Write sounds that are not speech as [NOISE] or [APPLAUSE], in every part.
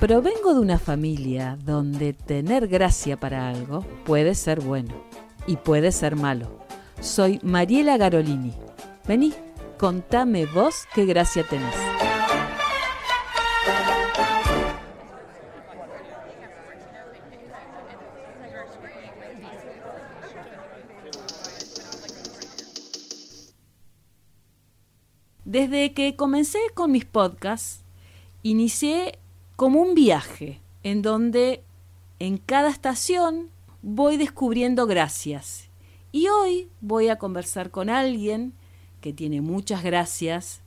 Provengo de una familia donde tener gracia para algo puede ser bueno y puede ser malo. Soy Mariela Garolini. Vení, contame vos qué gracia tenés. Desde que comencé con mis podcasts, inicié como un viaje en donde en cada estación voy descubriendo gracias. Y hoy voy a conversar con alguien que tiene muchas gracias,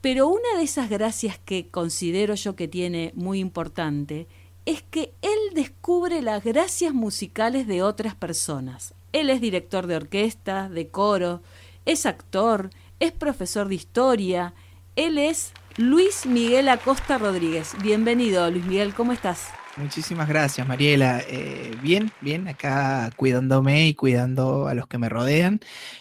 pero una de esas gracias que considero yo que tiene muy importante es que él descubre las gracias musicales de otras personas. Él es director de orquesta, de coro, es actor, es profesor de historia, él es Luis Miguel Acosta Rodríguez. Bienvenido, Luis Miguel, ¿cómo estás? Muchísimas gracias, Mariela. Eh, bien, bien, acá cuidándome y cuidando a los que me rodean,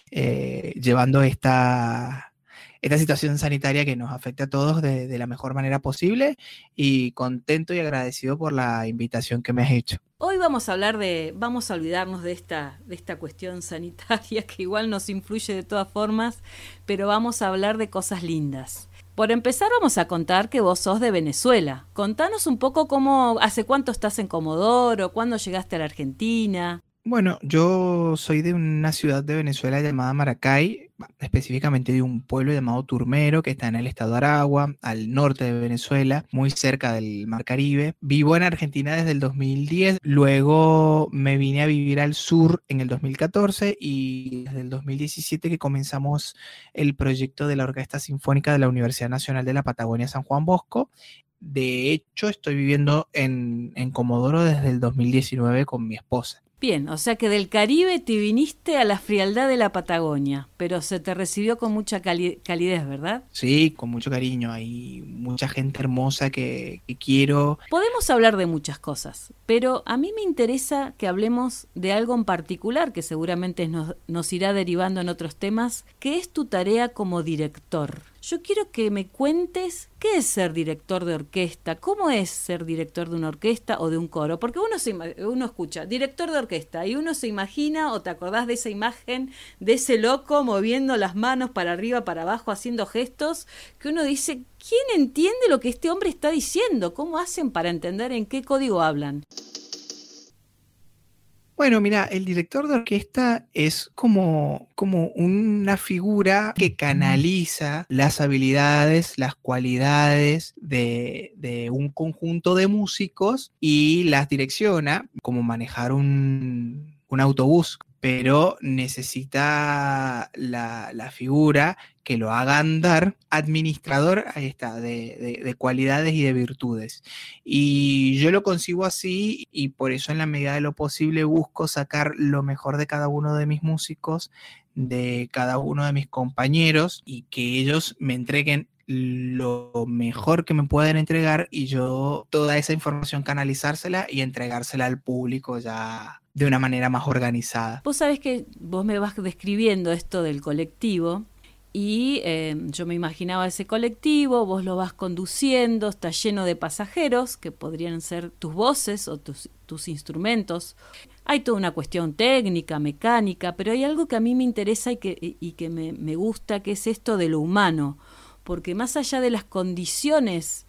eh, llevando esta, esta situación sanitaria que nos afecta a todos de, la mejor manera posible y contento y agradecido por la invitación que me has hecho. Hoy vamos a hablar de, vamos a olvidarnos de esta, de esta cuestión sanitaria que igual nos influye de todas formas, pero vamos a hablar de cosas lindas. Por empezar, vamos a contar que vos sos de Venezuela. Contanos un poco cómo, hace cuánto estás en Comodoro, cuándo llegaste a la Argentina. Bueno, yo soy de una ciudad de Venezuela llamada Maracay, específicamente de un pueblo llamado Turmero, que está en el estado de Aragua, al norte de Venezuela, muy cerca del Mar Caribe. Vivo en Argentina desde el 2010, luego me vine a vivir al sur en el 2014 y desde el 2017 que comenzamos el proyecto de la Orquesta Sinfónica de la Universidad Nacional de la Patagonia San Juan Bosco de hecho, estoy viviendo en, en, Comodoro desde el 2019 con mi esposa. Bien, o sea que del Caribe te viniste a la frialdad de la Patagonia, pero se te recibió con mucha calidez, ¿verdad? Sí, con mucho cariño. Hay mucha gente hermosa que, quiero. Podemos hablar de muchas cosas, pero a mí me interesa que hablemos de algo en particular que seguramente nos, nos irá derivando en otros temas, que es tu tarea como director. Yo quiero que me cuentes qué es ser director de orquesta, cómo es ser director de una orquesta o de un coro, porque uno, se, uno escucha director de orquesta y uno se imagina o te acordás de esa imagen de ese loco moviendo las manos para arriba, para abajo, haciendo gestos, que uno dice, ¿quién entiende lo que este hombre está diciendo? ¿Cómo hacen para entender en qué código hablan? Bueno, mira, el director de orquesta es como, como una figura que canaliza las habilidades, las cualidades de, de, un conjunto de músicos y las direcciona, como manejar un, un autobús, pero necesita la, figura que lo haga andar, administrador, ahí está, de, cualidades y de virtudes. Y yo lo consigo así y por eso en la medida de lo posible busco sacar lo mejor de cada uno de mis músicos, de cada uno de mis compañeros y que ellos me entreguen lo mejor que me pueden entregar y yo toda esa información canalizársela y entregársela al público ya de una manera más organizada. Vos sabés que vos me vas describiendo esto del colectivo y eh, yo me imaginaba ese colectivo, vos lo vas conduciendo, está lleno de pasajeros que podrían ser tus voces o tus, tus instrumentos. Hay toda una cuestión técnica, mecánica, pero hay algo que a mí me interesa y que, y que me, me gusta, que es esto de lo humano, porque más allá de las condiciones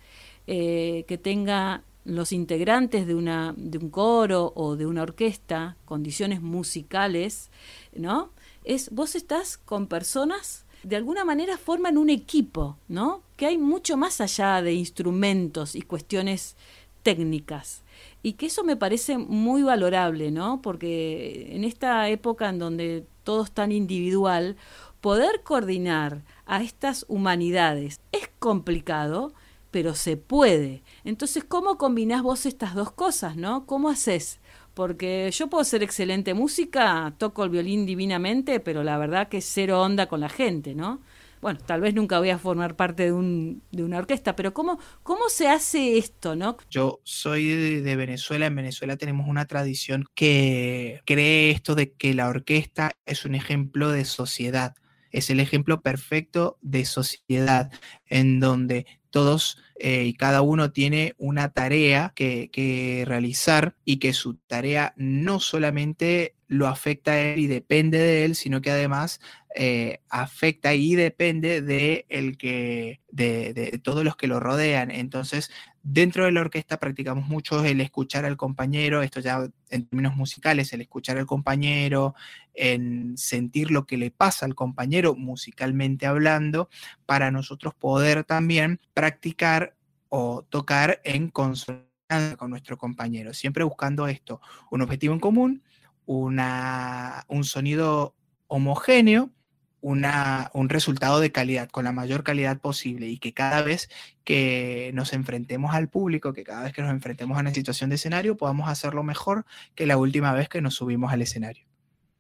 eh, que tenga los integrantes de, una, de un coro o de una orquesta, condiciones musicales, ¿no? Es, vos estás con personas, de alguna manera forman un equipo, ¿no? Que hay mucho más allá de instrumentos y cuestiones técnicas. Y que eso me parece muy valorable, ¿no? Porque en esta época en donde todo es tan individual, poder coordinar a estas humanidades es complicado, pero se puede. Entonces, ¿cómo combinás vos estas dos cosas, no? ¿Cómo haces? Porque yo puedo ser excelente música, toco el violín divinamente, pero la verdad que cero onda con la gente, ¿no? Bueno, tal vez nunca voy a formar parte de, un, de una orquesta, pero ¿cómo, ¿cómo se hace esto, no? Yo soy de Venezuela, en Venezuela tenemos una tradición que cree esto de que la orquesta es un ejemplo de sociedad es el ejemplo perfecto de sociedad en donde todos eh, y cada uno tiene una tarea que, que, realizar y que su tarea no solamente lo afecta a él y depende de él, sino que además eh, afecta y depende de, el que, de, de, todos los que lo rodean. Entonces, dentro de la orquesta practicamos mucho el escuchar al compañero, esto ya en términos musicales, el escuchar al compañero, en sentir lo que le pasa al compañero musicalmente hablando, para nosotros poder también practicar o tocar en consonancia con nuestro compañero, siempre buscando esto, un objetivo en común una, un sonido homogéneo, una, un resultado de calidad, con la mayor calidad posible y que cada vez que nos enfrentemos al público, que cada vez que nos enfrentemos a una situación de escenario, podamos hacerlo mejor que la última vez que nos subimos al escenario.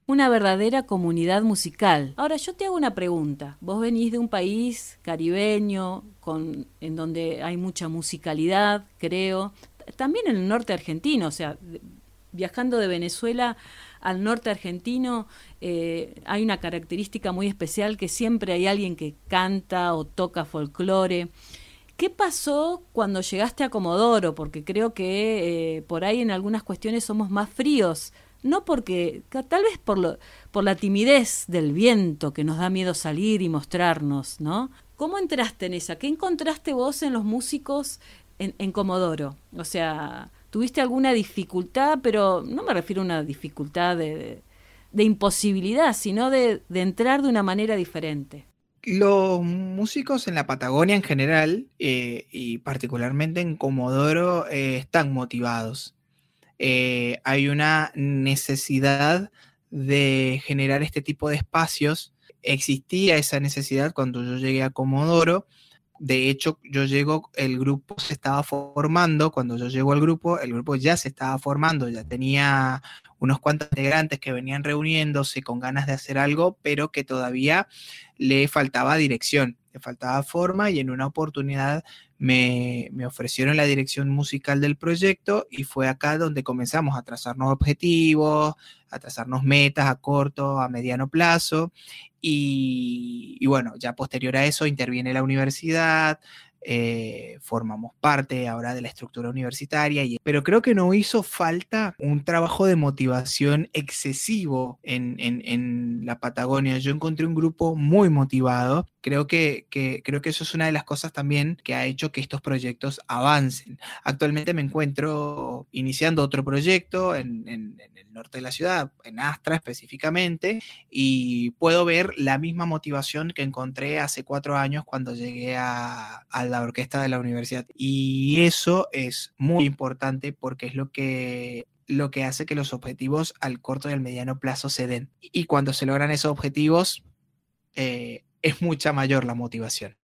Una verdadera comunidad musical. Ahora yo te hago una pregunta. Vos venís de un país caribeño, con, en donde hay mucha musicalidad, creo. También en el norte argentino, o sea, viajando de Venezuela al norte argentino eh, hay una característica muy especial que siempre hay alguien que canta o toca folclore. ¿Qué pasó cuando llegaste a Comodoro? Porque creo que eh, por ahí en algunas cuestiones somos más fríos. No porque, tal vez por, la timidez del viento que nos da miedo salir y mostrarnos, ¿no? ¿Cómo entraste en esa? ¿Qué encontraste vos en los músicos en, en Comodoro? O sea, tuviste alguna dificultad, pero no me refiero a una dificultad de, de imposibilidad, sino de, de, entrar de una manera diferente. Los músicos en la Patagonia en general, eh, y particularmente en Comodoro, eh, están motivados. Eh, hay una necesidad de generar este tipo de espacios. Existía esa necesidad cuando yo llegué a Comodoro de hecho, yo llego, el grupo se estaba formando, cuando yo llego al grupo, el grupo ya se estaba formando, ya tenía unos cuantos integrantes que venían reuniéndose con ganas de hacer algo, pero que todavía le faltaba dirección, le faltaba forma y en una oportunidad me, me, ofrecieron la dirección musical del proyecto y fue acá donde comenzamos a trazarnos objetivos, a trazarnos metas a corto, a mediano plazo y, bueno, ya posterior a eso interviene la universidad, eh, formamos parte ahora de la estructura universitaria, y, pero creo que no hizo falta un trabajo de motivación excesivo en, en, en la Patagonia. Yo encontré un grupo muy motivado. Creo que, que, creo que eso es una de las cosas también que ha hecho que estos proyectos avancen. Actualmente me encuentro iniciando otro proyecto en, en el norte de la ciudad, en Astra específicamente, y puedo ver la misma motivación que encontré hace cuatro años cuando llegué a, a la orquesta de la universidad. Y eso es muy importante porque es lo que lo que hace que los objetivos al corto y al mediano plazo se den. Y cuando se logran esos objetivos, eh, es mucha mayor la motivación.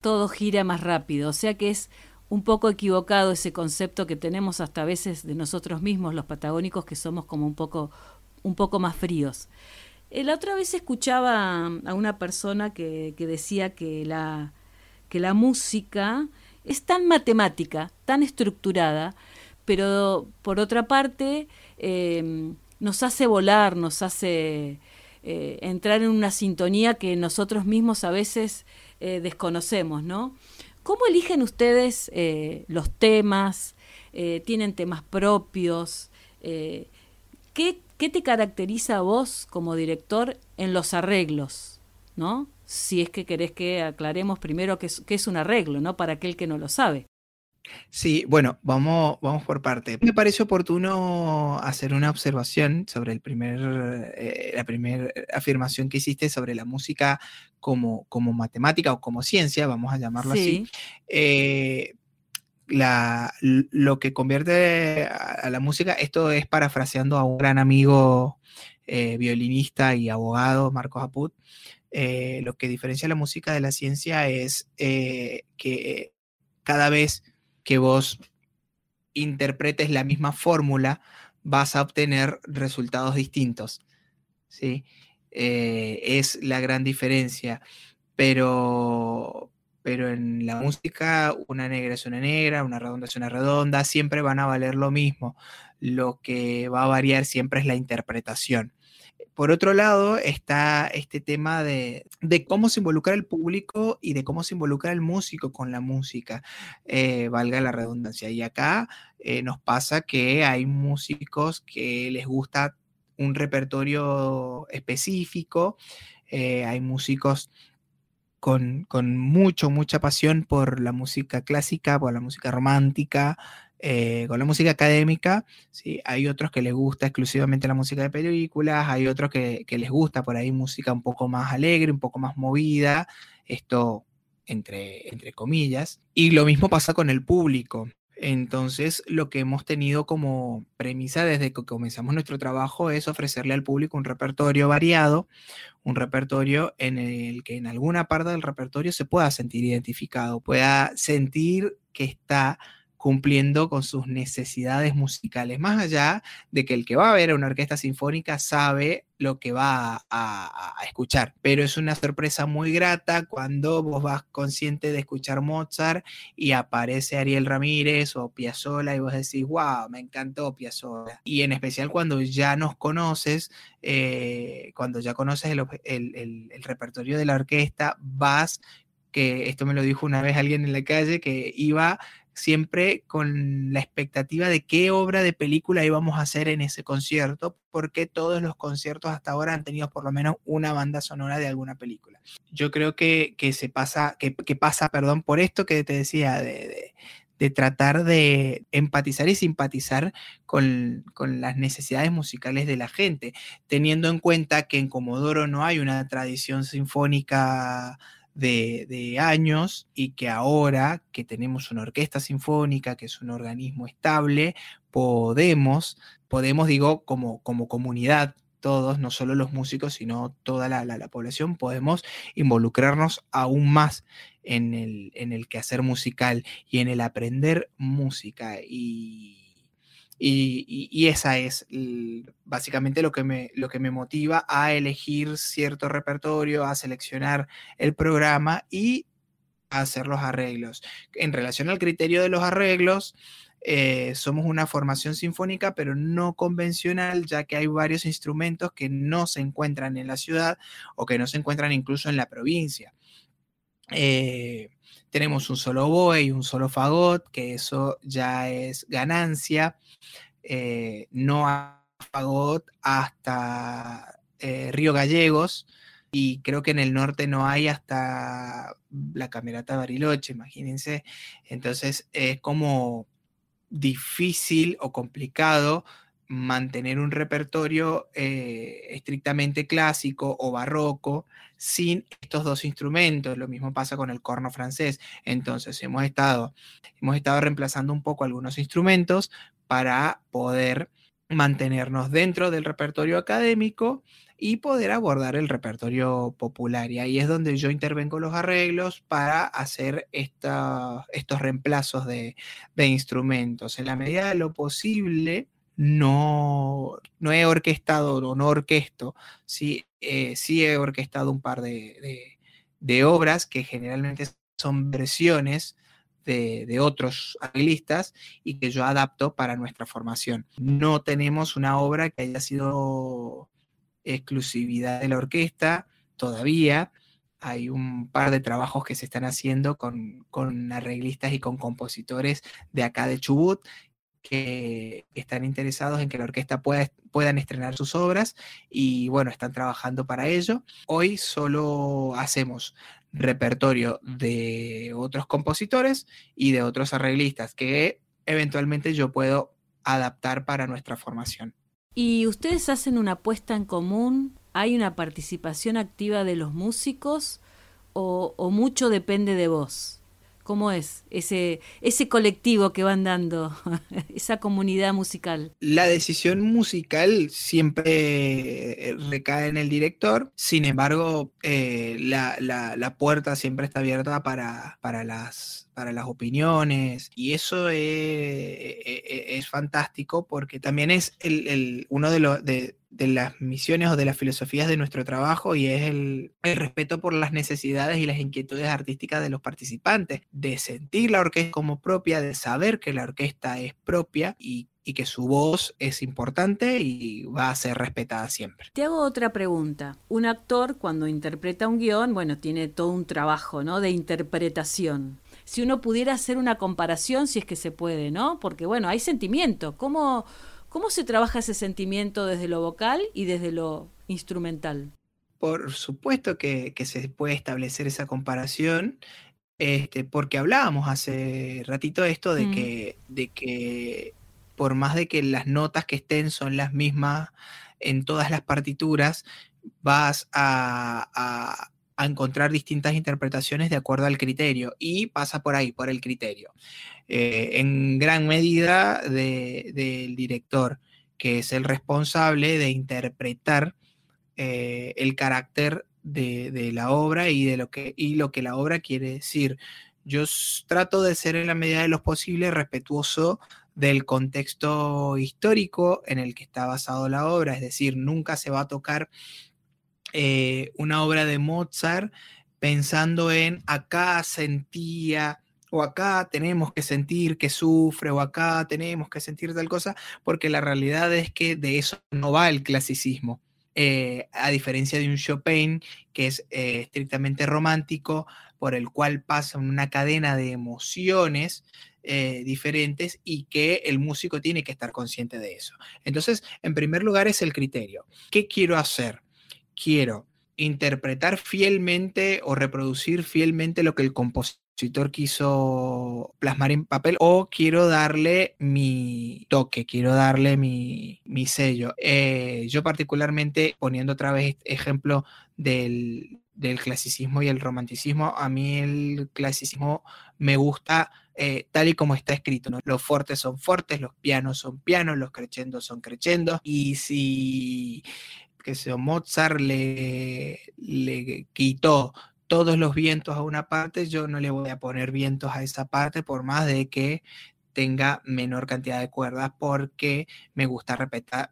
Todo gira más rápido, o sea que es un poco equivocado ese concepto que tenemos hasta a veces de nosotros mismos, los patagónicos, que somos como un poco, un poco más fríos. Eh, la otra vez escuchaba a una persona que, que decía que la, que la música es tan matemática, tan estructurada, pero por otra parte eh, nos hace volar, nos hace eh, entrar en una sintonía que nosotros mismos a veces eh, desconocemos, ¿no? ¿Cómo eligen ustedes eh, los temas? ¿Tienen temas propios? ¿qué, ¿Qué te caracteriza a vos como director en los arreglos? ¿No? Si es que querés que aclaremos primero qué es, qué es un arreglo, ¿no? Para aquel que no lo sabe. Sí, bueno, vamos, vamos por parte. Me parece oportuno hacer una observación sobre el primer, eh, la primera afirmación que hiciste sobre la música como, como matemática o como ciencia, vamos a llamarlo sí. así. Eh, la, lo que convierte a, a, la música, esto es parafraseando a un gran amigo eh, violinista y abogado, Marcos Aput, eh, lo que diferencia la música de la ciencia es eh, que cada vez que vos interpretes la misma fórmula, vas a obtener resultados distintos. ¿sí? Eh, es la gran diferencia. Pero, pero en la música, una negra es una negra, una redonda es una redonda, siempre van a valer lo mismo. Lo que va a variar siempre es la interpretación por otro lado está este tema de, cómo se involucra el público y de cómo se involucra el músico con la música, eh, valga la redundancia. Y acá eh, nos pasa que hay músicos que les gusta un repertorio específico, eh, hay músicos con, con, mucho, mucha pasión por la música clásica, por la música romántica, eh, con la música académica, ¿sí? hay otros que les gusta exclusivamente la música de películas, hay otros que, les gusta por ahí música un poco más alegre, un poco más movida, esto entre, entre comillas, y lo mismo pasa con el público. Entonces, lo que hemos tenido como premisa desde que comenzamos nuestro trabajo es ofrecerle al público un repertorio variado, un repertorio en el que en alguna parte del repertorio se pueda sentir identificado, pueda sentir que está cumpliendo con sus necesidades musicales, más allá de que el que va a ver una orquesta sinfónica sabe lo que va a, escuchar, pero es una sorpresa muy grata cuando vos vas consciente de escuchar Mozart y aparece Ariel Ramírez o Piazzolla y vos decís, wow, me encantó Piazzolla. Y en especial cuando ya nos conoces, eh, cuando ya conoces el repertorio de la orquesta, vas que esto me lo dijo una vez alguien en la calle, que iba siempre con la expectativa de qué obra de película íbamos a hacer en ese concierto, porque todos los conciertos hasta ahora han tenido por lo menos una banda sonora de alguna película. Yo creo que, se pasa, que, pasa, perdón, por esto que te decía, de, tratar de empatizar y simpatizar con, con, las necesidades musicales de la gente, teniendo en cuenta que en Comodoro no hay una tradición sinfónica de, años y que ahora que tenemos una orquesta sinfónica, que es un organismo estable, podemos, podemos digo, como, como comunidad, todos, no solo los músicos, sino toda la, la, población, podemos involucrarnos aún más en el, en el quehacer musical y en el aprender música. Y, y, esa es básicamente lo que, me, lo que me motiva a elegir cierto repertorio, a seleccionar el programa y a hacer los arreglos. En relación al criterio de los arreglos, eh, somos una formación sinfónica, pero no convencional, ya que hay varios instrumentos que no se encuentran en la ciudad o que no se encuentran incluso en la provincia. Eh, tenemos un solo oboe y un solo fagot, que eso ya es ganancia. Eh, no hay fagot hasta eh, Río Gallegos y creo que en el norte no hay hasta la Camerata Bariloche, imagínense. Entonces es como difícil o complicado mantener un repertorio eh, estrictamente clásico o barroco sin estos dos instrumentos. Lo mismo pasa con el corno francés. Entonces hemos estado, hemos estado reemplazando un poco algunos instrumentos para poder mantenernos dentro del repertorio académico y poder abordar el repertorio popular. Y ahí es donde yo intervengo los arreglos para hacer estos reemplazos de, de instrumentos. En la medida de lo posible, no, no he orquestado o no orquesto, sí, eh, sí he orquestado un par de, obras que generalmente son versiones de, otros arreglistas y que yo adapto para nuestra formación. No tenemos una obra que haya sido exclusividad de la orquesta todavía. Hay un par de trabajos que se están haciendo con, con arreglistas y con compositores de acá de Chubut que están interesados en que la orquesta pueda, puedan estrenar sus obras y bueno, están trabajando para ello. Hoy solo hacemos repertorio de otros compositores y de otros arreglistas que eventualmente yo puedo adaptar para nuestra formación. ¿Y ustedes hacen una apuesta en común? ¿Hay una participación activa de los músicos o, o mucho depende de vos? ¿Cómo es ese, ese colectivo que van dando, [LAUGHS] esa comunidad musical? La decisión musical siempre eh, recae en el director, sin embargo, eh, la, la, puerta siempre está abierta para, para, las, para las opiniones y eso es, es, fantástico porque también es el, el uno de los... de las misiones o de las filosofías de nuestro trabajo y es el, respeto por las necesidades y las inquietudes artísticas de los participantes, de sentir la orquesta como propia, de saber que la orquesta es propia y y que su voz es importante y va a ser respetada siempre. Te hago otra pregunta. Un actor cuando interpreta un guion, bueno, tiene todo un trabajo, ¿no? De interpretación. Si uno pudiera hacer una comparación, si es que se puede, ¿no? Porque, bueno, hay sentimiento. ¿Cómo, cómo se trabaja ese sentimiento desde lo vocal y desde lo instrumental? Por supuesto que, se puede establecer esa comparación. Este, porque hablábamos hace ratito esto de, mm. que, de que por más de que las notas que estén son las mismas en todas las partituras, vas a, encontrar distintas interpretaciones de acuerdo al criterio y pasa por ahí, por el criterio. Eh, en gran medida del director, que es el responsable de interpretar eh, el carácter de, la obra y de lo que, y lo que la obra quiere decir. Yo trato de ser en la medida de lo posible respetuoso del contexto histórico en el que está basado la obra, es decir, nunca se va a tocar eh, una obra de Mozart pensando en acá sentía o acá tenemos que sentir que sufre o acá tenemos que sentir tal cosa, porque la realidad es que de eso no va el clasicismo. Eh, a diferencia de un Chopin que es eh, estrictamente romántico, por el cual pasa una cadena de emociones eh, diferentes y que el músico tiene que estar consciente de eso. Entonces, en primer lugar es el criterio. ¿Qué quiero hacer? Quiero interpretar fielmente o reproducir fielmente lo que el compositor quiso plasmar en papel o quiero darle mi toque, quiero darle mi, sello. Eh, yo particularmente, poniendo otra vez ejemplo del, del clasicismo y el romanticismo, a mí el clasicismo me gusta eh, tal y como está escrito. Los fuertes son fuertes, los pianos son pianos, los crescendos son crescendos. Y si que se Mozart le, le quitó todos los vientos a una parte, yo no le voy a poner vientos a esa parte por más de que tenga menor cantidad de cuerdas porque me gusta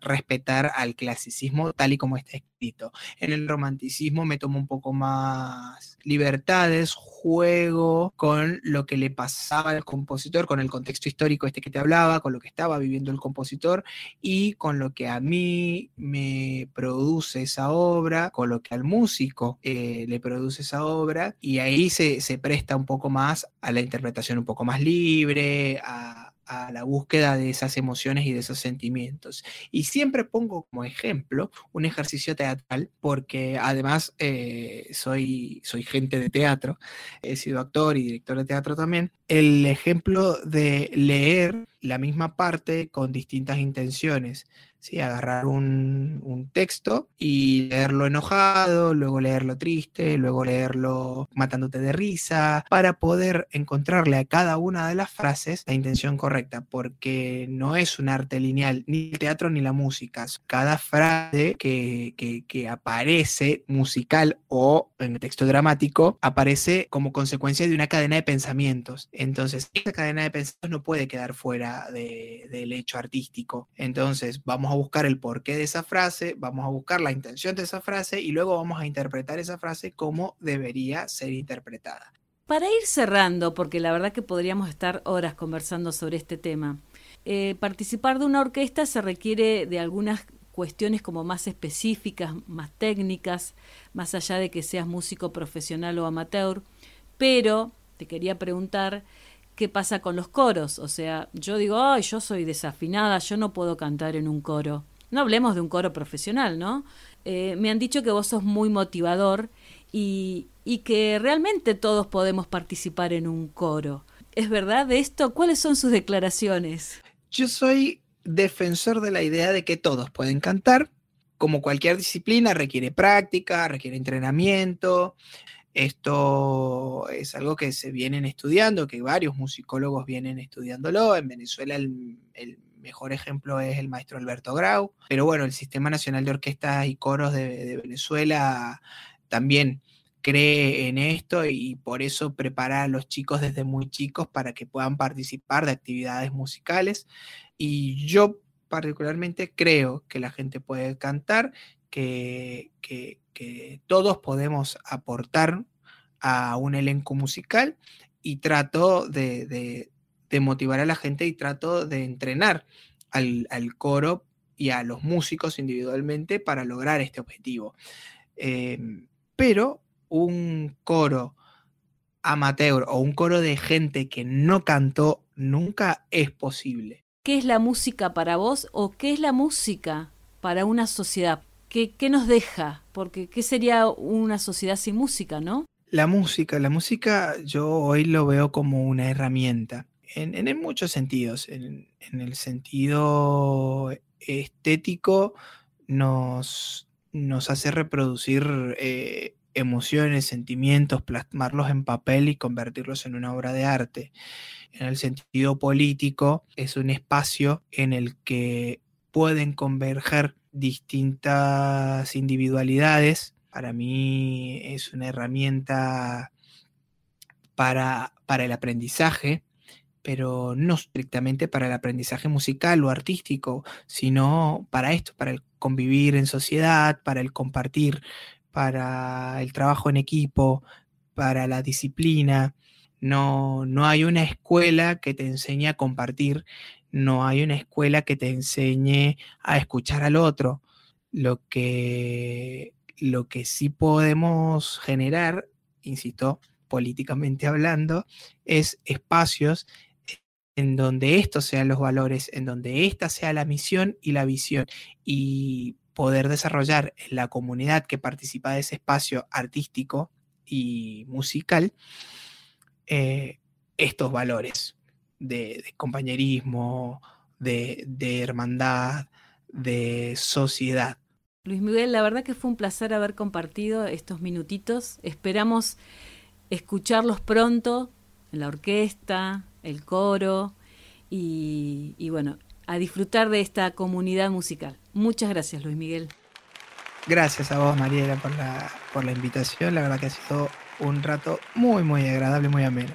respetar, al clasicismo tal y como está En el romanticismo me tomo un poco más libertades, juego con lo que le pasaba al compositor, con el contexto histórico este que te hablaba, con lo que estaba viviendo el compositor y con lo que a mí me produce esa obra, con lo que al músico eh, le produce esa obra. Y ahí se, se presta un poco más a la interpretación un poco más libre, a a la búsqueda de esas emociones y de esos sentimientos. Y siempre pongo como ejemplo un ejercicio teatral, porque además eh, soy, soy gente de teatro, he sido actor y director de teatro también, el ejemplo de leer la misma parte con distintas intenciones. ¿Sí? Agarrar un, un, texto y leerlo enojado, luego leerlo triste, luego leerlo matándote de risa, para poder encontrarle a cada una de las frases la intención correcta, porque no es un arte lineal, ni el teatro ni la música. Cada frase que, que, que aparece musical o en el texto dramático aparece como consecuencia de una cadena de pensamientos. Entonces, esa cadena de pensamientos no puede quedar fuera de, del hecho artístico. Entonces, vamos a buscar el porqué de esa frase, vamos a buscar la intención de esa frase y luego vamos a interpretar esa frase como debería ser interpretada. Para ir cerrando, porque la verdad que podríamos estar horas conversando sobre este tema, eh, participar de una orquesta se requiere de algunas cuestiones como más específicas, más técnicas, más allá de que seas músico profesional o amateur, pero te quería preguntar qué pasa con los coros. O sea, yo digo, ay, yo soy desafinada, yo no puedo cantar en un coro. No hablemos de un coro profesional, ¿no? Eh, me han dicho que vos sos muy motivador y, y que realmente todos podemos participar en un coro. ¿Es verdad esto? ¿Cuáles son sus declaraciones? Yo soy defensor de la idea de que todos pueden cantar. Como cualquier disciplina, requiere práctica, requiere entrenamiento, esto es algo que se vienen estudiando, que varios musicólogos vienen estudiándolo. En Venezuela el, mejor ejemplo es el maestro Alberto Grau, pero bueno, el Sistema Nacional de Orquestas y Coros de, Venezuela también cree en esto y por eso prepara a los chicos desde muy chicos para que puedan participar de actividades musicales. Y yo particularmente creo que la gente puede cantar, que, todos podemos aportar a un elenco musical y trato de, motivar a la gente y trato de entrenar al, coro y a los músicos individualmente para lograr este objetivo. Em, pero un coro amateur o un coro de gente que no cantó nunca es posible. ¿Qué es la música para vos o qué es la música para una sociedad? ¿Qué, nos deja? Porque ¿qué sería una sociedad sin música, no? La música, la música yo hoy lo veo como una herramienta, en, muchos sentidos. En, el sentido estético nos, nos hace reproducir eh, emociones, sentimientos, plasmarlos en papel y convertirlos en una obra de arte. En el sentido político, es un espacio en el que pueden converger distintas individualidades. Para mí es una herramienta para, para el aprendizaje, pero no estrictamente para el aprendizaje musical o artístico, sino para esto, para el convivir en sociedad, para el compartir para el trabajo en equipo, para la disciplina. No, no hay una escuela que te enseñe a compartir, no hay una escuela que te enseñe a escuchar al otro. Lo que, lo que sí podemos generar, insisto, políticamente hablando, es espacios en donde estos sean los valores, en donde esta sea la misión y la visión. Y poder desarrollar en la comunidad que participa de ese espacio artístico y musical eh, estos valores de, compañerismo, de, de, hermandad, de sociedad. Luis Miguel, la verdad que fue un placer haber compartido estos minutitos. Esperamos escucharlos pronto en la orquesta, el coro y, y bueno, a disfrutar de esta comunidad musical. Muchas gracias, Luis Miguel. Gracias a vos, Mariela, por la, por la invitación. La verdad que ha sido un rato muy, muy agradable, muy ameno.